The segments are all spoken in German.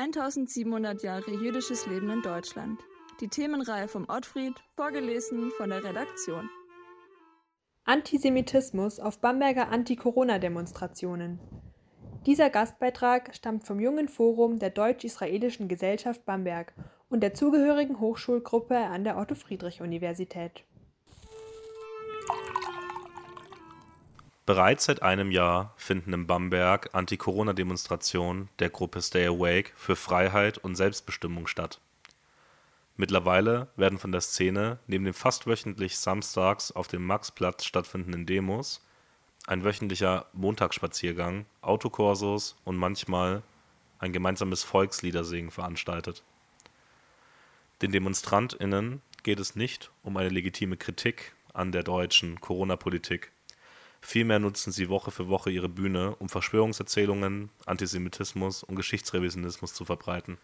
1700 Jahre jüdisches Leben in Deutschland. Die Themenreihe vom Ottfried, vorgelesen von der Redaktion. Antisemitismus auf Bamberger Anti-Corona-Demonstrationen. Dieser Gastbeitrag stammt vom Jungen Forum der Deutsch-Israelischen Gesellschaft Bamberg und der zugehörigen Hochschulgruppe an der Otto-Friedrich-Universität. Bereits seit einem Jahr finden in Bamberg Anti-Corona-Demonstrationen der Gruppe Stay Awake für Freiheit und Selbstbestimmung statt. Mittlerweile werden von der Szene neben den fast wöchentlich samstags auf dem Maxplatz stattfindenden Demos ein wöchentlicher Montagsspaziergang, Autokorsos und manchmal ein gemeinsames Volksliedersingen veranstaltet. Den DemonstrantInnen geht es nicht um eine legitime Kritik an der deutschen Corona-Politik Vielmehr nutzen sie Woche für Woche ihre Bühne, um Verschwörungserzählungen, Antisemitismus und Geschichtsrevisionismus zu verbreiten.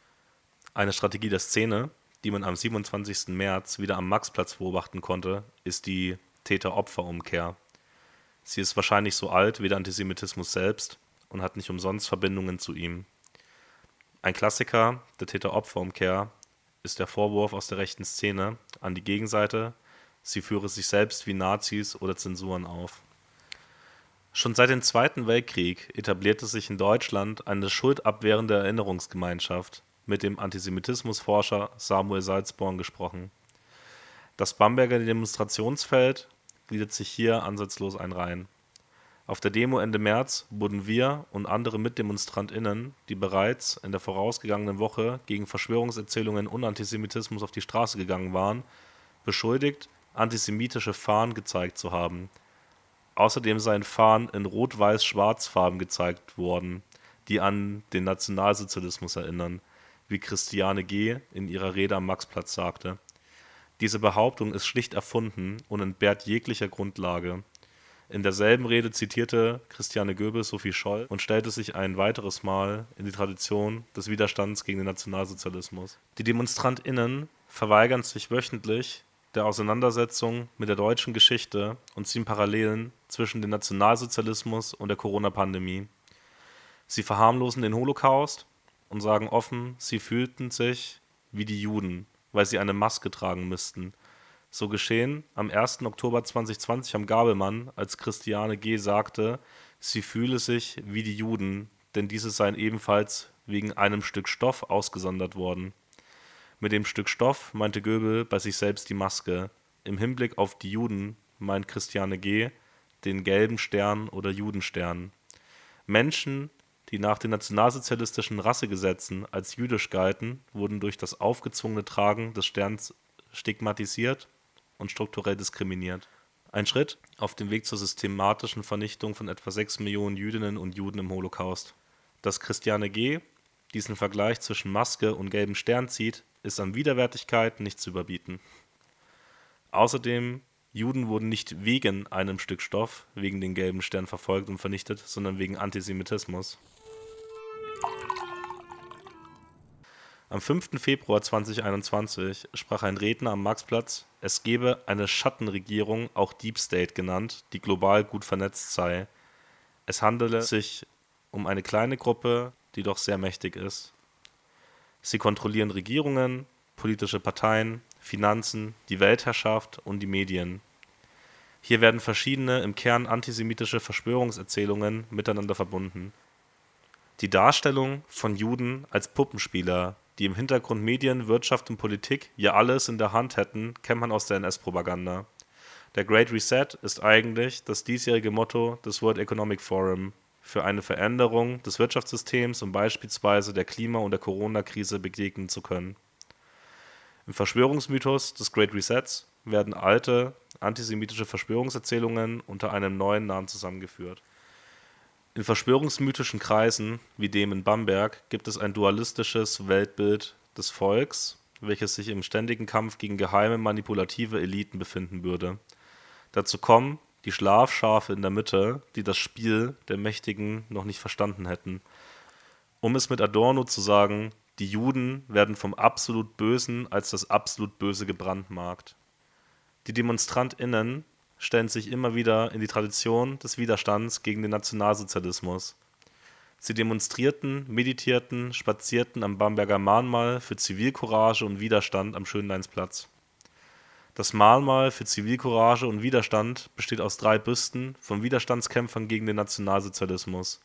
Eine Strategie der Szene, die man am 27. März wieder am Maxplatz beobachten konnte, ist die Täter-Opfer-Umkehr. Sie ist wahrscheinlich so alt wie der Antisemitismus selbst und hat nicht umsonst Verbindungen zu ihm. Ein Klassiker der Täter-Opfer-Umkehr ist der Vorwurf aus der rechten Szene an die Gegenseite, sie führe sich selbst wie Nazis oder Zensuren auf. Schon seit dem Zweiten Weltkrieg etablierte sich in Deutschland eine schuldabwehrende Erinnerungsgemeinschaft, mit dem Antisemitismusforscher Samuel Salzborn gesprochen. Das Bamberger Demonstrationsfeld gliedert sich hier ansatzlos einreihen. Auf der Demo Ende März wurden wir und andere MitdemonstrantInnen, die bereits in der vorausgegangenen Woche gegen Verschwörungserzählungen und Antisemitismus auf die Straße gegangen waren, beschuldigt, antisemitische Fahnen gezeigt zu haben – Außerdem seien Fahnen in rot-weiß-schwarz-Farben gezeigt worden, die an den Nationalsozialismus erinnern, wie Christiane G. in ihrer Rede am Maxplatz sagte. Diese Behauptung ist schlicht erfunden und entbehrt jeglicher Grundlage. In derselben Rede zitierte Christiane Goebbels Sophie Scholl und stellte sich ein weiteres Mal in die Tradition des Widerstands gegen den Nationalsozialismus. Die DemonstrantInnen verweigern sich wöchentlich der Auseinandersetzung mit der deutschen Geschichte und ziehen Parallelen zwischen dem Nationalsozialismus und der Corona-Pandemie. Sie verharmlosen den Holocaust und sagen offen, sie fühlten sich wie die Juden, weil sie eine Maske tragen müssten. So geschehen am 1. Oktober 2020 am Gabelmann, als Christiane G. sagte, sie fühle sich wie die Juden, denn diese seien ebenfalls wegen einem Stück Stoff ausgesondert worden. Mit dem Stück Stoff meinte Goebel bei sich selbst die Maske. Im Hinblick auf die Juden meint Christiane G. den gelben Stern oder Judenstern. Menschen, die nach den nationalsozialistischen Rassegesetzen als jüdisch galten, wurden durch das aufgezwungene Tragen des Sterns stigmatisiert und strukturell diskriminiert. Ein Schritt auf dem Weg zur systematischen Vernichtung von etwa sechs Millionen Jüdinnen und Juden im Holocaust. Dass Christiane G. diesen Vergleich zwischen Maske und gelbem Stern zieht, ist an Widerwärtigkeit nicht zu überbieten. Außerdem, Juden wurden nicht wegen einem Stück Stoff, wegen den gelben Stern verfolgt und vernichtet, sondern wegen Antisemitismus. Am 5. Februar 2021 sprach ein Redner am Marktplatz, es gebe eine Schattenregierung, auch Deep State genannt, die global gut vernetzt sei. Es handele sich um eine kleine Gruppe, die doch sehr mächtig ist. Sie kontrollieren Regierungen, politische Parteien, Finanzen, die Weltherrschaft und die Medien. Hier werden verschiedene im Kern antisemitische Verschwörungserzählungen miteinander verbunden. Die Darstellung von Juden als Puppenspieler, die im Hintergrund Medien, Wirtschaft und Politik ja alles in der Hand hätten, kennt man aus der NS-Propaganda. Der Great Reset ist eigentlich das diesjährige Motto des World Economic Forum, für eine Veränderung des Wirtschaftssystems und beispielsweise der Klima- und der Corona-Krise begegnen zu können. Im Verschwörungsmythos des Great Resets werden alte antisemitische Verschwörungserzählungen unter einem neuen Namen zusammengeführt. In verschwörungsmythischen Kreisen, wie dem in Bamberg, gibt es ein dualistisches Weltbild des Volks, welches sich im ständigen Kampf gegen geheime manipulative Eliten befinden würde. Dazu kommen die Schlafschafe in der Mitte, die das Spiel der Mächtigen noch nicht verstanden hätten. Um es mit Adorno zu sagen, die Juden werden vom absolut Bösen als das absolut Böse gebrandmarkt. Die DemonstrantInnen stellen sich immer wieder in die Tradition des Widerstands gegen den Nationalsozialismus. Sie demonstrierten, meditierten, spazierten am Bamberger Mahnmal für Zivilcourage und Widerstand am Schönleinsplatz. Das Mahnmal für Zivilcourage und Widerstand besteht aus drei Büsten von Widerstandskämpfern gegen den Nationalsozialismus.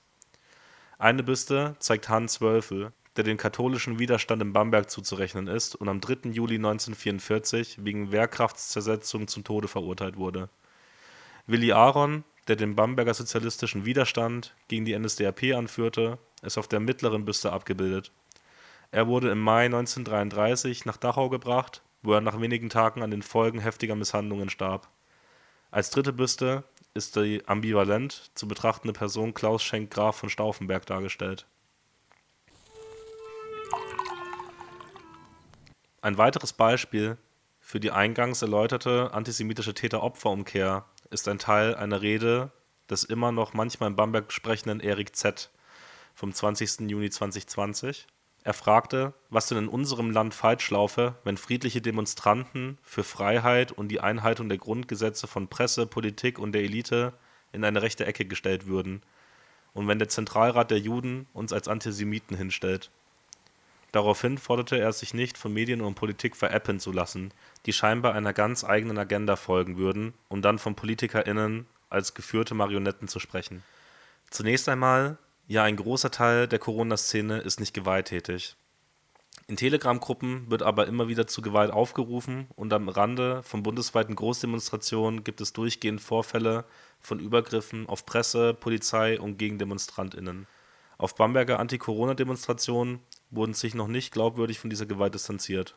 Eine Büste zeigt Hans Wölfel, der dem katholischen Widerstand in Bamberg zuzurechnen ist und am 3. Juli 1944 wegen Wehrkraftszersetzung zum Tode verurteilt wurde. Willi Aaron, der den Bamberger sozialistischen Widerstand gegen die NSDAP anführte, ist auf der mittleren Büste abgebildet. Er wurde im Mai 1933 nach Dachau gebracht, wo er nach wenigen Tagen an den Folgen heftiger Misshandlungen starb. Als dritte Büste ist die ambivalent zu betrachtende Person Klaus Schenk Graf von Stauffenberg dargestellt Ein weiteres Beispiel für die eingangs erläuterte antisemitische Täter-Opfer-Umkehr ist ein Teil einer Rede des immer noch manchmal in Bamberg sprechenden Erik Z. vom 20. Juni 2020. Er fragte, was denn in unserem Land falsch laufe, wenn friedliche Demonstranten für Freiheit und die Einhaltung der Grundgesetze von Presse, Politik und der Elite in eine rechte Ecke gestellt würden und wenn der Zentralrat der Juden uns als Antisemiten hinstellt. Daraufhin forderte er sich nicht von Medien und Politik veräppeln zu lassen, die scheinbar einer ganz eigenen Agenda folgen würden, um dann von PolitikerInnen als geführte Marionetten zu sprechen. Zunächst einmal, ja ein großer Teil der Corona-Szene ist nicht gewalttätig. In Telegram-Gruppen wird aber immer wieder zu Gewalt aufgerufen und am Rande von bundesweiten Großdemonstrationen gibt es durchgehend Vorfälle von Übergriffen auf Presse, Polizei und GegendemonstrantInnen. Auf Bamberger Anti-Corona-Demonstrationen wurden sich noch nicht glaubwürdig von dieser Gewalt distanziert.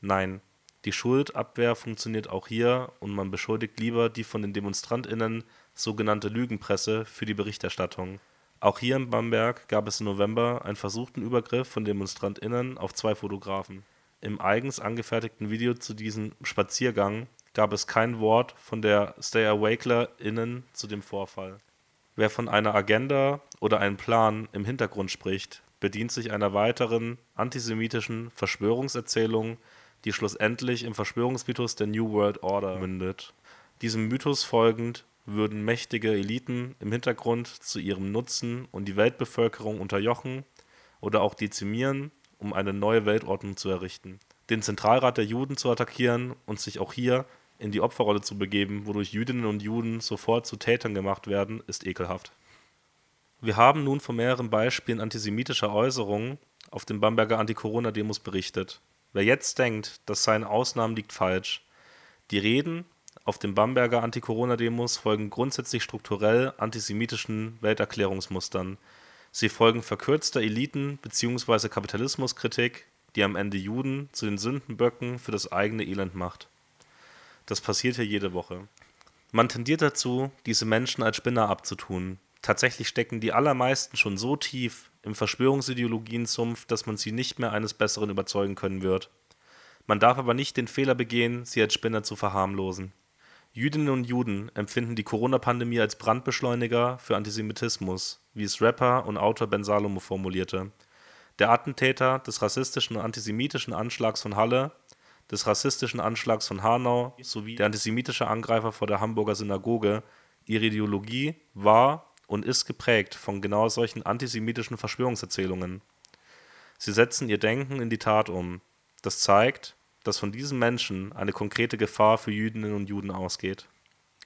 Nein, die Schuldabwehr funktioniert auch hier und man beschuldigt lieber die von den DemonstrantInnen sogenannte Lügenpresse für die Berichterstattung. Auch hier in Bamberg gab es im November einen versuchten Übergriff von DemonstrantInnen auf zwei Fotografen. Im eigens angefertigten Video zu diesem Spaziergang gab es kein Wort von der Stay-AWakelerInnen zu dem Vorfall. Wer von einer Agenda oder einem Plan im Hintergrund spricht, bedient sich einer weiteren antisemitischen Verschwörungserzählung, die schlussendlich im Verschwörungsmythos der New World Order mündet. Diesem Mythos folgend würden mächtige Eliten im Hintergrund zu ihrem Nutzen und die Weltbevölkerung unterjochen oder auch dezimieren, um eine neue Weltordnung zu errichten. Den Zentralrat der Juden zu attackieren und sich auch hier in die Opferrolle zu begeben, wodurch Jüdinnen und Juden sofort zu Tätern gemacht werden, ist ekelhaft. Wir haben nun von mehreren Beispielen antisemitischer Äußerungen auf den Bamberger Anti-Corona-Demos berichtet. Wer jetzt denkt, das seien Ausnahmen, liegt falsch. Die Reden auf den Bamberger Anti-Corona-Demos folgen grundsätzlich strukturell antisemitischen Welterklärungsmustern. Sie folgen verkürzter Eliten- bzw. Kapitalismuskritik, die am Ende Juden zu den Sündenböcken für das eigene Elend macht. Das passiert hier jede Woche. Man tendiert dazu, diese Menschen als Spinner abzutun, Tatsächlich stecken die allermeisten schon so tief im Verschwörungsideologiensumpf, dass man sie nicht mehr eines Besseren überzeugen können wird. Man darf aber nicht den Fehler begehen, sie als Spinner zu verharmlosen. Jüdinnen und Juden empfinden die Corona-Pandemie als Brandbeschleuniger für Antisemitismus, wie es Rapper und Autor Ben Salomo formulierte. Der Attentäter des rassistischen und antisemitischen Anschlags von Halle, des rassistischen Anschlags von Hanau sowie der antisemitische Angreifer vor der Hamburger Synagoge, ihre Ideologie war und ist geprägt von genau solchen antisemitischen Verschwörungserzählungen. Sie setzen ihr Denken in die Tat um. Das zeigt, dass von diesen Menschen eine konkrete Gefahr für Jüdinnen und Juden ausgeht.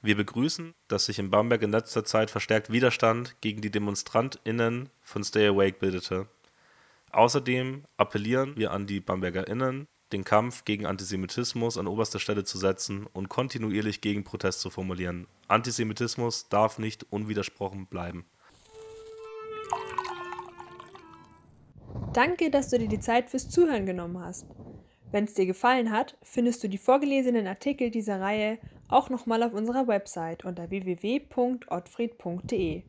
Wir begrüßen, dass sich in Bamberg in letzter Zeit verstärkt Widerstand gegen die DemonstrantInnen von Stay Awake bildete. Außerdem appellieren wir an die BambergerInnen, den Kampf gegen Antisemitismus an oberster Stelle zu setzen und kontinuierlich gegen Protest zu formulieren. Antisemitismus darf nicht unwidersprochen bleiben. Danke, dass du dir die Zeit fürs Zuhören genommen hast. Wenn es dir gefallen hat, findest du die vorgelesenen Artikel dieser Reihe auch nochmal auf unserer Website unter www.ottfried.de.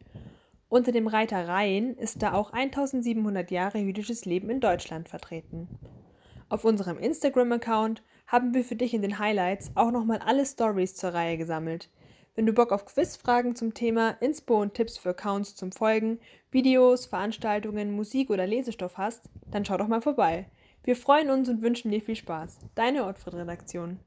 Unter dem Reiter Reihen ist da auch 1700 Jahre jüdisches Leben in Deutschland vertreten. Auf unserem Instagram-Account haben wir für dich in den Highlights auch nochmal alle Stories zur Reihe gesammelt. Wenn du Bock auf Quizfragen zum Thema, Inspo und Tipps für Accounts zum Folgen, Videos, Veranstaltungen, Musik oder Lesestoff hast, dann schau doch mal vorbei. Wir freuen uns und wünschen dir viel Spaß. Deine Ortfried-Redaktion.